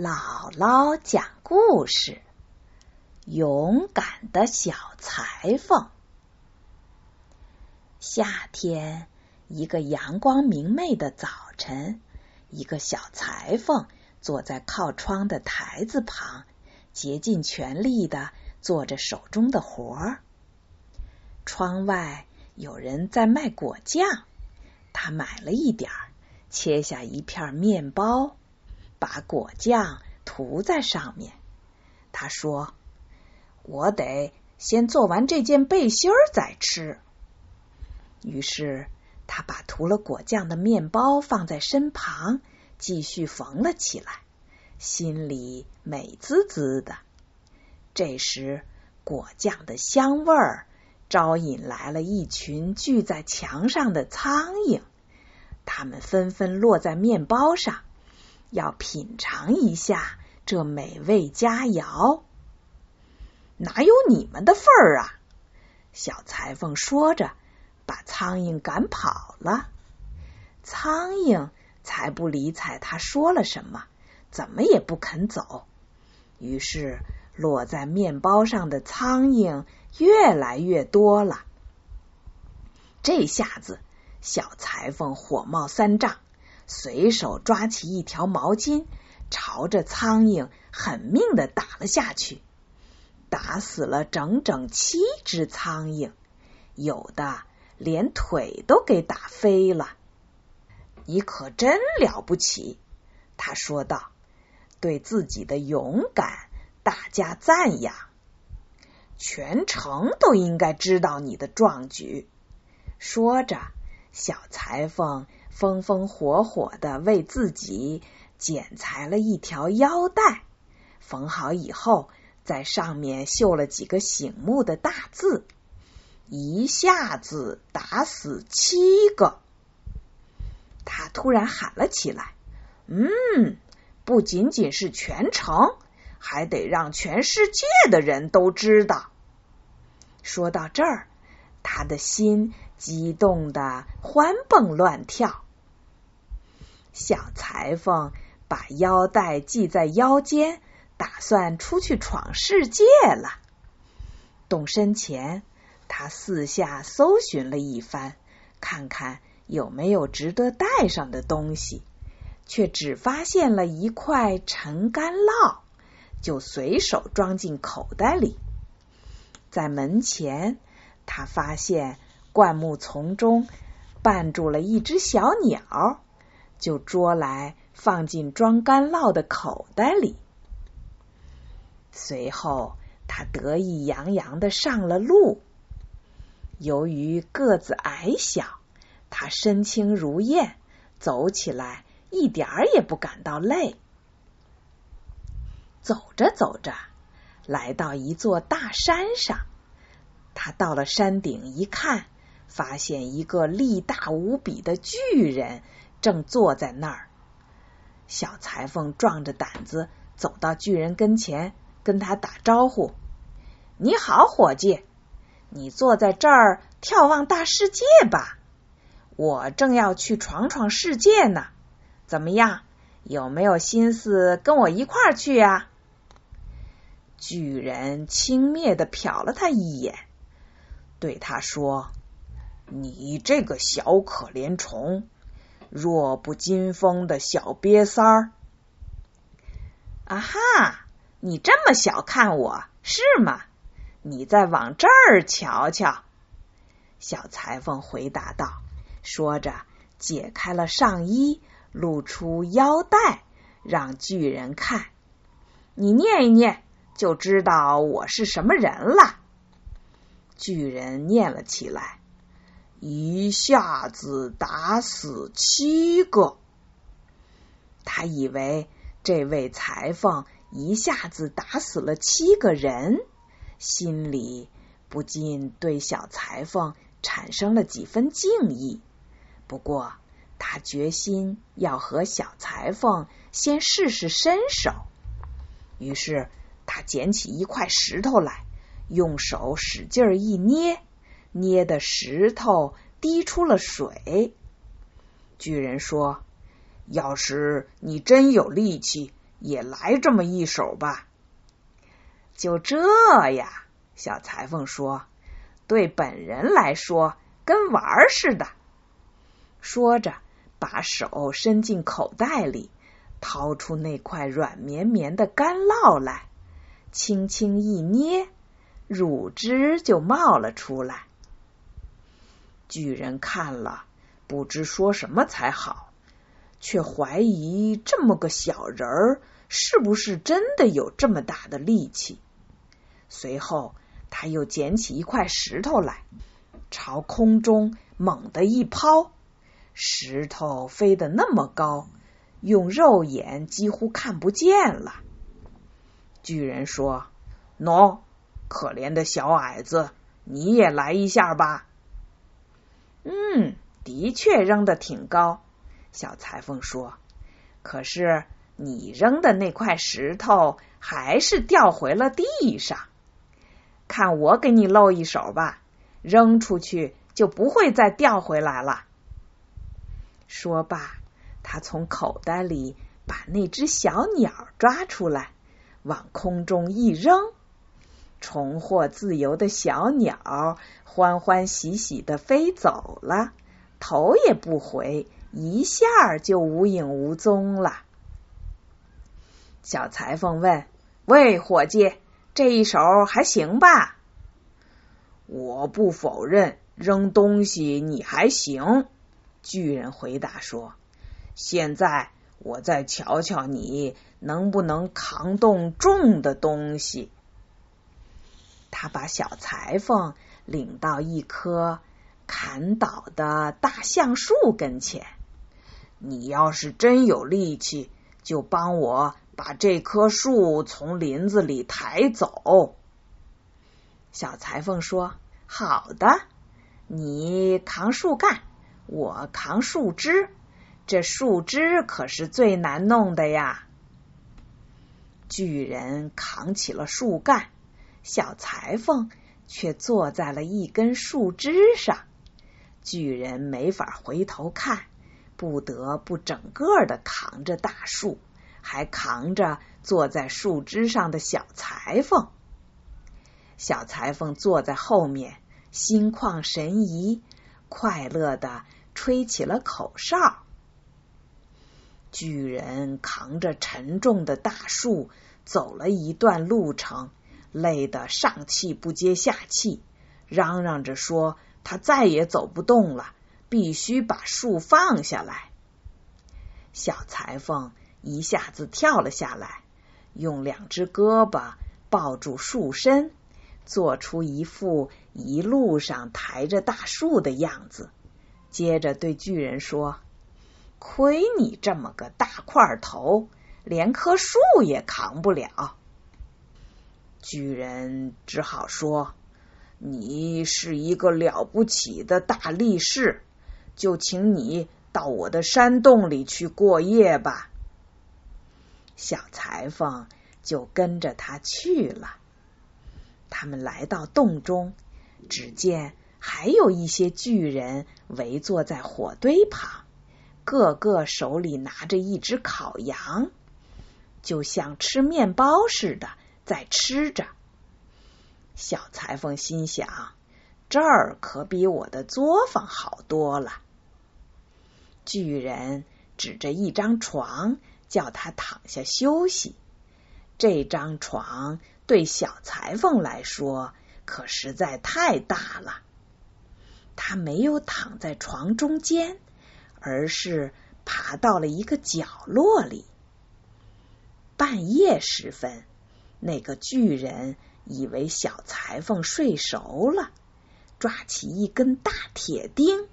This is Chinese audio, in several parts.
姥姥讲故事：勇敢的小裁缝。夏天，一个阳光明媚的早晨，一个小裁缝坐在靠窗的台子旁，竭尽全力的做着手中的活儿。窗外有人在卖果酱，他买了一点儿，切下一片面包。把果酱涂在上面。他说：“我得先做完这件背心儿再吃。”于是他把涂了果酱的面包放在身旁，继续缝了起来，心里美滋滋的。这时，果酱的香味儿招引来了一群聚在墙上的苍蝇，它们纷纷落在面包上。要品尝一下这美味佳肴，哪有你们的份儿啊？小裁缝说着，把苍蝇赶跑了。苍蝇才不理睬他说了什么，怎么也不肯走。于是，落在面包上的苍蝇越来越多了。这下子，小裁缝火冒三丈。随手抓起一条毛巾，朝着苍蝇狠命的打了下去，打死了整整七只苍蝇，有的连腿都给打飞了。你可真了不起，他说道，对自己的勇敢大加赞扬。全城都应该知道你的壮举。说着，小裁缝。风风火火的为自己剪裁了一条腰带，缝好以后，在上面绣了几个醒目的大字，一下子打死七个。他突然喊了起来：“嗯，不仅仅是全城，还得让全世界的人都知道。”说到这儿，他的心激动的欢蹦乱跳。小裁缝把腰带系在腰间，打算出去闯世界了。动身前，他四下搜寻了一番，看看有没有值得带上的东西，却只发现了一块陈干酪，就随手装进口袋里。在门前，他发现灌木丛中绊住了一只小鸟。就捉来放进装干酪的口袋里。随后，他得意洋洋的上了路。由于个子矮小，他身轻如燕，走起来一点儿也不感到累。走着走着，来到一座大山上，他到了山顶一看，发现一个力大无比的巨人。正坐在那儿，小裁缝壮着胆子走到巨人跟前，跟他打招呼：“你好，伙计，你坐在这儿眺望大世界吧？我正要去闯闯世界呢。怎么样？有没有心思跟我一块儿去啊？”巨人轻蔑的瞟了他一眼，对他说：“你这个小可怜虫！”弱不禁风的小瘪三儿，啊哈！你这么小看我是吗？你再往这儿瞧瞧。小裁缝回答道，说着解开了上衣，露出腰带，让巨人看。你念一念，就知道我是什么人了。巨人念了起来。一下子打死七个，他以为这位裁缝一下子打死了七个人，心里不禁对小裁缝产生了几分敬意。不过，他决心要和小裁缝先试试身手，于是他捡起一块石头来，用手使劲一捏。捏的石头滴出了水。巨人说：“要是你真有力气，也来这么一手吧。就这呀，小裁缝说：“对本人来说，跟玩儿似的。”说着，把手伸进口袋里，掏出那块软绵绵的干酪来，轻轻一捏，乳汁就冒了出来。巨人看了，不知说什么才好，却怀疑这么个小人儿是不是真的有这么大的力气。随后，他又捡起一块石头来，朝空中猛地一抛，石头飞得那么高，用肉眼几乎看不见了。巨人说：“喏，可怜的小矮子，你也来一下吧。”嗯，的确扔的挺高。小裁缝说：“可是你扔的那块石头还是掉回了地上。看我给你露一手吧，扔出去就不会再掉回来了。”说罢，他从口袋里把那只小鸟抓出来，往空中一扔。重获自由的小鸟欢欢喜喜的飞走了，头也不回，一下就无影无踪了。小裁缝问：“喂，伙计，这一手还行吧？”“我不否认，扔东西你还行。”巨人回答说：“现在我再瞧瞧你能不能扛动重的东西。”他把小裁缝领到一棵砍倒的大橡树跟前。你要是真有力气，就帮我把这棵树从林子里抬走。小裁缝说：“好的，你扛树干，我扛树枝。这树枝可是最难弄的呀。”巨人扛起了树干。小裁缝却坐在了一根树枝上，巨人没法回头看，不得不整个的扛着大树，还扛着坐在树枝上的小裁缝。小裁缝坐在后面，心旷神怡，快乐的吹起了口哨。巨人扛着沉重的大树走了一段路程。累得上气不接下气，嚷嚷着说：“他再也走不动了，必须把树放下来。”小裁缝一下子跳了下来，用两只胳膊抱住树身，做出一副一路上抬着大树的样子。接着对巨人说：“亏你这么个大块头，连棵树也扛不了。”巨人只好说：“你是一个了不起的大力士，就请你到我的山洞里去过夜吧。”小裁缝就跟着他去了。他们来到洞中，只见还有一些巨人围坐在火堆旁，个个手里拿着一只烤羊，就像吃面包似的。在吃着，小裁缝心想：这儿可比我的作坊好多了。巨人指着一张床，叫他躺下休息。这张床对小裁缝来说可实在太大了。他没有躺在床中间，而是爬到了一个角落里。半夜时分。那个巨人以为小裁缝睡熟了，抓起一根大铁钉，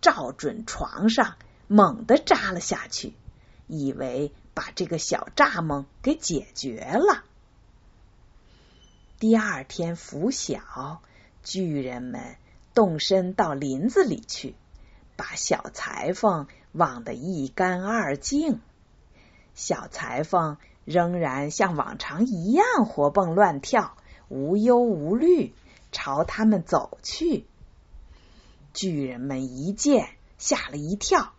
照准床上，猛地扎了下去，以为把这个小蚱蜢给解决了。第二天拂晓，巨人们动身到林子里去，把小裁缝忘得一干二净。小裁缝。仍然像往常一样活蹦乱跳，无忧无虑，朝他们走去。巨人们一见，吓了一跳，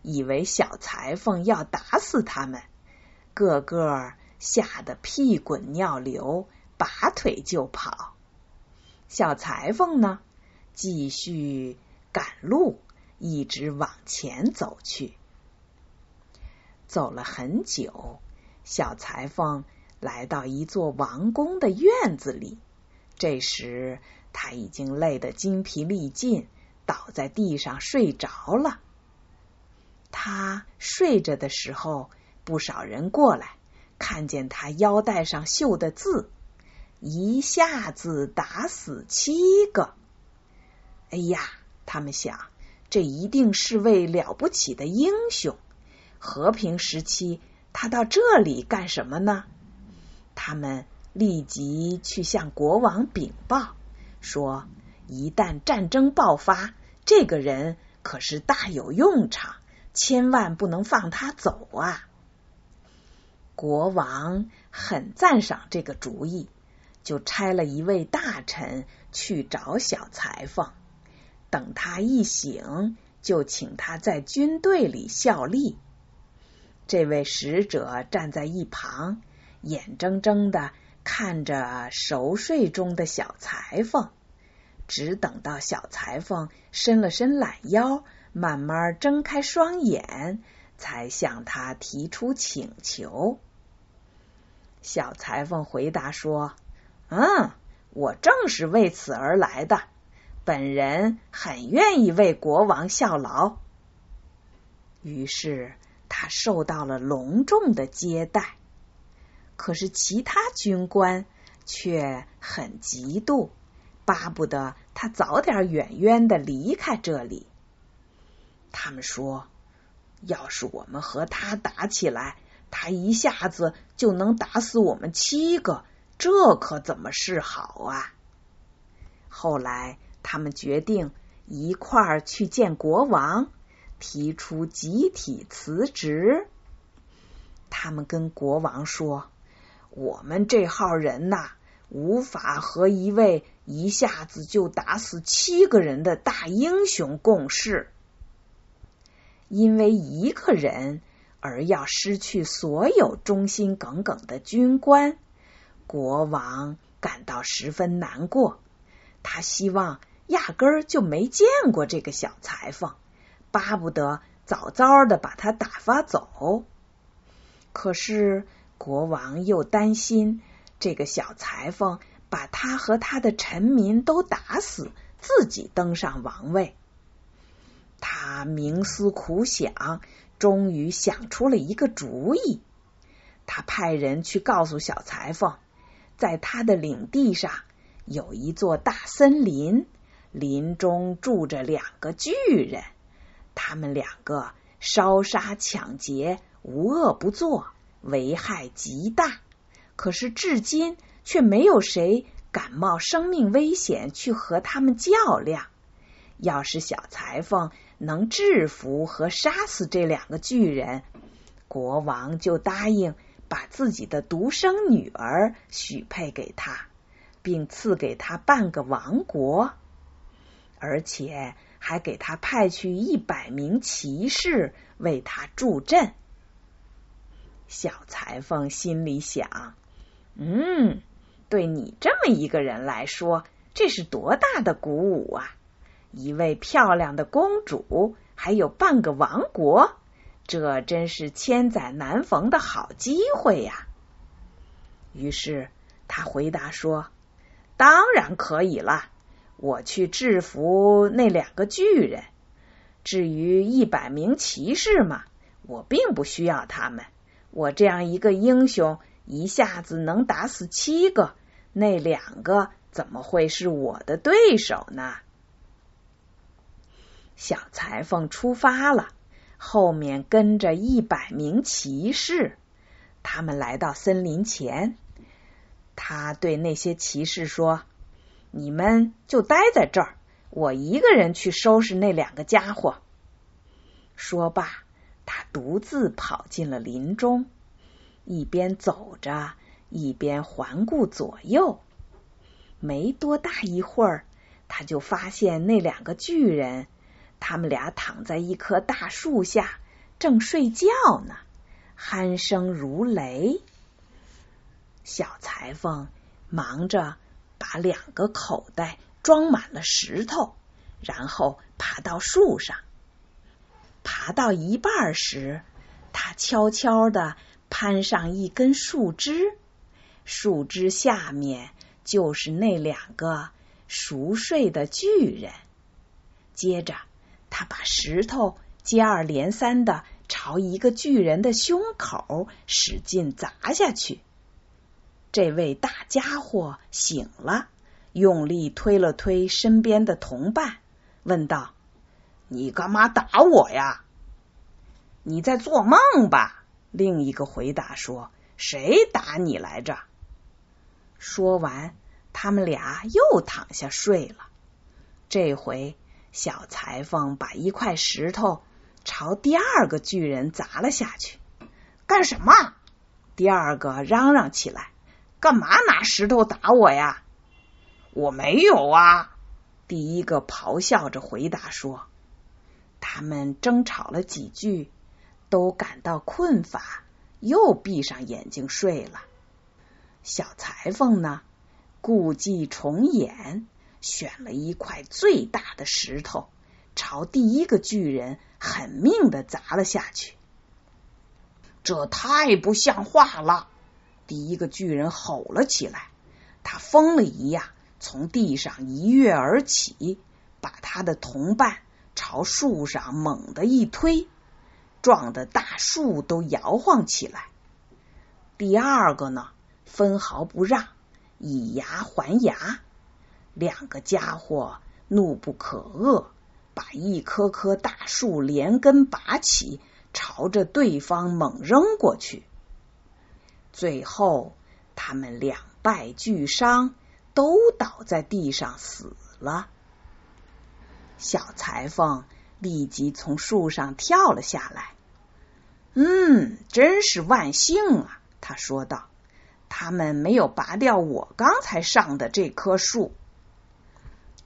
以为小裁缝要打死他们，个个吓得屁滚尿流，拔腿就跑。小裁缝呢，继续赶路，一直往前走去。走了很久，小裁缝来到一座王宫的院子里。这时，他已经累得精疲力尽，倒在地上睡着了。他睡着的时候，不少人过来，看见他腰带上绣的字，一下子打死七个。哎呀，他们想，这一定是位了不起的英雄。和平时期，他到这里干什么呢？他们立即去向国王禀报，说一旦战争爆发，这个人可是大有用场，千万不能放他走啊！国王很赞赏这个主意，就差了一位大臣去找小裁缝，等他一醒，就请他在军队里效力。这位使者站在一旁，眼睁睁的看着熟睡中的小裁缝，只等到小裁缝伸了伸懒腰，慢慢睁开双眼，才向他提出请求。小裁缝回答说：“嗯，我正是为此而来的，本人很愿意为国王效劳。”于是。他受到了隆重的接待，可是其他军官却很嫉妒，巴不得他早点远远的离开这里。他们说，要是我们和他打起来，他一下子就能打死我们七个，这可怎么是好啊？后来，他们决定一块儿去见国王。提出集体辞职。他们跟国王说：“我们这号人呐，无法和一位一下子就打死七个人的大英雄共事。因为一个人而要失去所有忠心耿耿的军官，国王感到十分难过。他希望压根儿就没见过这个小裁缝。”巴不得早早的把他打发走，可是国王又担心这个小裁缝把他和他的臣民都打死，自己登上王位。他冥思苦想，终于想出了一个主意。他派人去告诉小裁缝，在他的领地上有一座大森林，林中住着两个巨人。他们两个烧杀抢劫，无恶不作，危害极大。可是至今却没有谁敢冒生命危险去和他们较量。要是小裁缝能制服和杀死这两个巨人，国王就答应把自己的独生女儿许配给他，并赐给他半个王国，而且。还给他派去一百名骑士为他助阵。小裁缝心里想：“嗯，对你这么一个人来说，这是多大的鼓舞啊！一位漂亮的公主，还有半个王国，这真是千载难逢的好机会呀！”于是他回答说：“当然可以了。”我去制服那两个巨人。至于一百名骑士嘛，我并不需要他们。我这样一个英雄，一下子能打死七个，那两个怎么会是我的对手呢？小裁缝出发了，后面跟着一百名骑士。他们来到森林前，他对那些骑士说。你们就待在这儿，我一个人去收拾那两个家伙。说罢，他独自跑进了林中，一边走着，一边环顾左右。没多大一会儿，他就发现那两个巨人，他们俩躺在一棵大树下，正睡觉呢。鼾声如雷。小裁缝忙着把两个口袋装满了石头，然后爬到树上。爬到一半时，他悄悄的攀上一根树枝，树枝下面就是那两个熟睡的巨人。接着，他把石头接二连三的朝一个巨人的胸口使劲砸下去。这位大家伙醒了，用力推了推身边的同伴，问道：“你干嘛打我呀？”“你在做梦吧？”另一个回答说：“谁打你来着？”说完，他们俩又躺下睡了。这回，小裁缝把一块石头朝第二个巨人砸了下去。“干什么？”第二个嚷嚷起来。干嘛拿石头打我呀？我没有啊！第一个咆哮着回答说。他们争吵了几句，都感到困乏，又闭上眼睛睡了。小裁缝呢，故伎重演，选了一块最大的石头，朝第一个巨人狠命的砸了下去。这太不像话了！第一个巨人吼了起来，他疯了一样从地上一跃而起，把他的同伴朝树上猛地一推，撞得大树都摇晃起来。第二个呢，分毫不让，以牙还牙。两个家伙怒不可遏，把一棵棵大树连根拔起，朝着对方猛扔过去。最后，他们两败俱伤，都倒在地上死了。小裁缝立即从树上跳了下来。嗯，真是万幸啊！他说道：“他们没有拔掉我刚才上的这棵树。”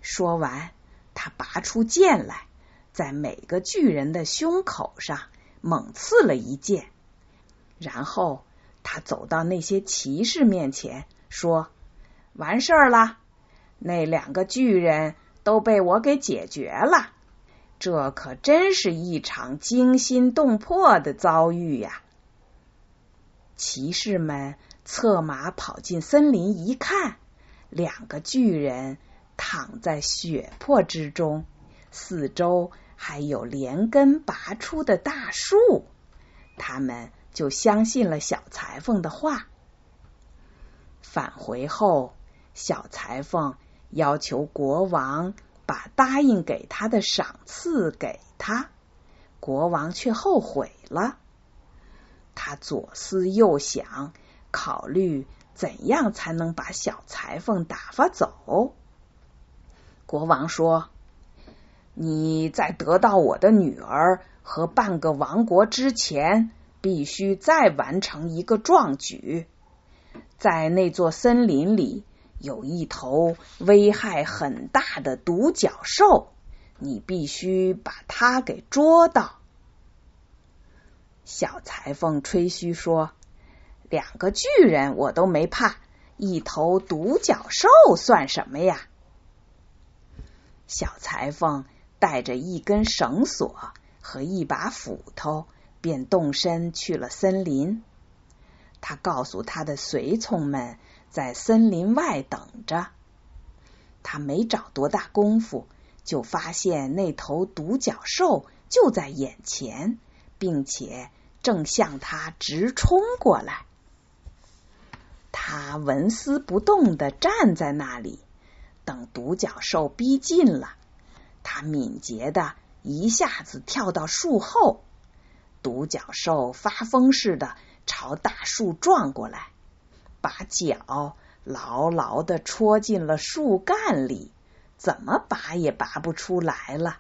说完，他拔出剑来，在每个巨人的胸口上猛刺了一剑，然后。他走到那些骑士面前，说：“完事儿了，那两个巨人都被我给解决了。这可真是一场惊心动魄的遭遇呀！”骑士们策马跑进森林，一看，两个巨人躺在血泊之中，四周还有连根拔出的大树，他们。就相信了小裁缝的话。返回后，小裁缝要求国王把答应给他的赏赐给他，国王却后悔了。他左思右想，考虑怎样才能把小裁缝打发走。国王说：“你在得到我的女儿和半个王国之前。”必须再完成一个壮举，在那座森林里有一头危害很大的独角兽，你必须把它给捉到。小裁缝吹嘘说：“两个巨人我都没怕，一头独角兽算什么呀？”小裁缝带着一根绳索和一把斧头。便动身去了森林。他告诉他的随从们在森林外等着。他没找多大功夫，就发现那头独角兽就在眼前，并且正向他直冲过来。他纹丝不动的站在那里，等独角兽逼近了，他敏捷的一下子跳到树后。独角兽发疯似的朝大树撞过来，把脚牢牢的戳进了树干里，怎么拔也拔不出来了。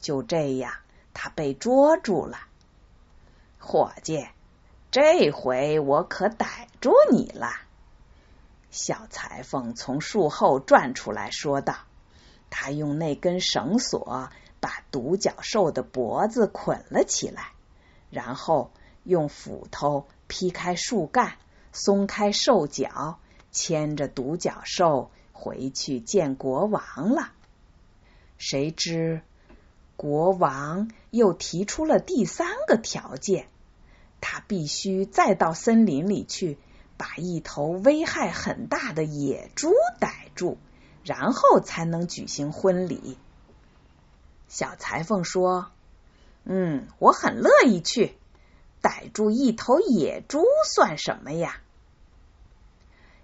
就这样，他被捉住了。伙计，这回我可逮住你了！小裁缝从树后转出来说道：“他用那根绳索把独角兽的脖子捆了起来。”然后用斧头劈开树干，松开兽脚，牵着独角兽回去见国王了。谁知国王又提出了第三个条件，他必须再到森林里去，把一头危害很大的野猪逮住，然后才能举行婚礼。小裁缝说：“嗯，我很乐意去。逮住一头野猪算什么呀？”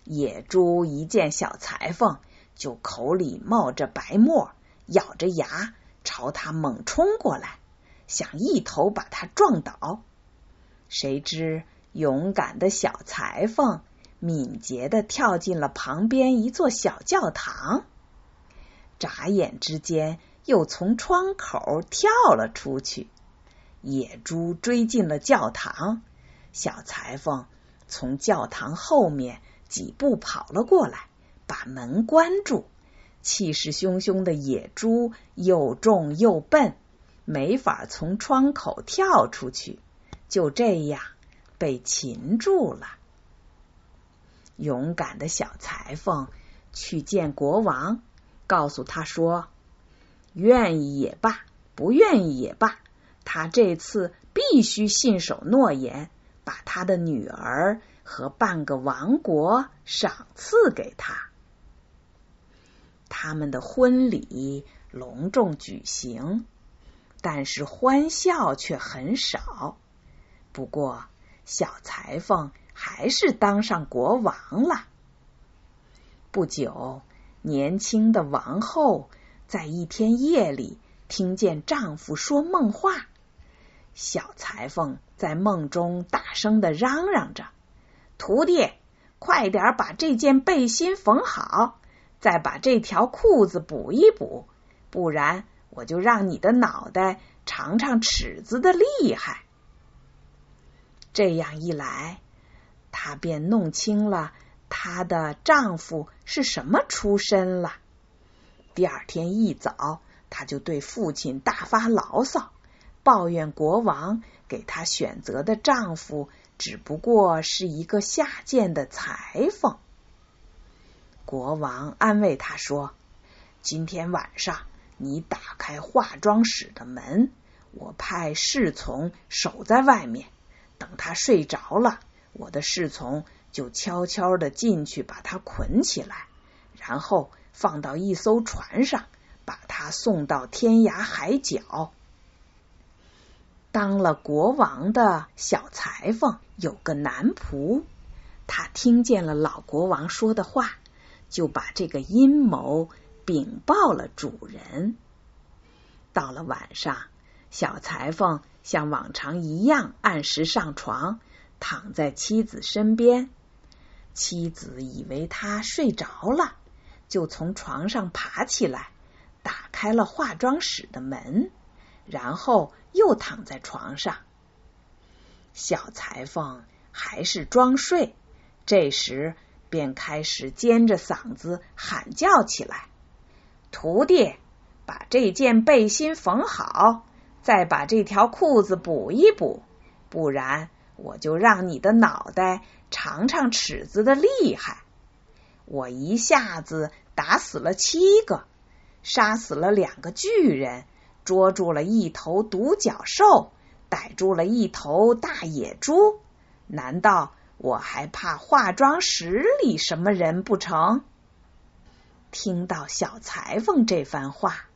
野猪一见小裁缝，就口里冒着白沫，咬着牙朝他猛冲过来，想一头把他撞倒。谁知勇敢的小裁缝敏捷的跳进了旁边一座小教堂，眨眼之间。又从窗口跳了出去，野猪追进了教堂。小裁缝从教堂后面几步跑了过来，把门关住。气势汹汹的野猪又重又笨，没法从窗口跳出去，就这样被擒住了。勇敢的小裁缝去见国王，告诉他说。愿意也罢，不愿意也罢，他这次必须信守诺言，把他的女儿和半个王国赏赐给他。他们的婚礼隆重举行，但是欢笑却很少。不过，小裁缝还是当上国王了。不久，年轻的王后。在一天夜里，听见丈夫说梦话。小裁缝在梦中大声的嚷嚷着：“徒弟，快点把这件背心缝好，再把这条裤子补一补，不然我就让你的脑袋尝尝尺子的厉害。”这样一来，她便弄清了她的丈夫是什么出身了。第二天一早，他就对父亲大发牢骚，抱怨国王给他选择的丈夫只不过是一个下贱的裁缝。国王安慰他说：“今天晚上你打开化妆室的门，我派侍从守在外面，等他睡着了，我的侍从就悄悄的进去把他捆起来，然后。”放到一艘船上，把他送到天涯海角。当了国王的小裁缝有个男仆，他听见了老国王说的话，就把这个阴谋禀报了主人。到了晚上，小裁缝像往常一样按时上床，躺在妻子身边。妻子以为他睡着了。就从床上爬起来，打开了化妆室的门，然后又躺在床上。小裁缝还是装睡，这时便开始尖着嗓子喊叫起来：“徒弟，把这件背心缝好，再把这条裤子补一补，不然我就让你的脑袋尝尝尺子的厉害。”我一下子。打死了七个，杀死了两个巨人，捉住了一头独角兽，逮住了一头大野猪。难道我还怕化妆室里什么人不成？听到小裁缝这番话，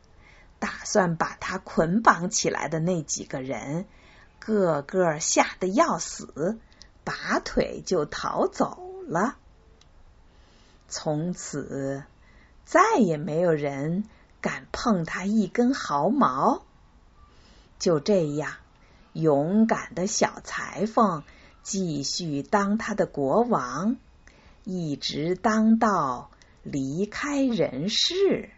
打算把他捆绑起来的那几个人，个个吓得要死，拔腿就逃走了。从此。再也没有人敢碰他一根毫毛。就这样，勇敢的小裁缝继续当他的国王，一直当到离开人世。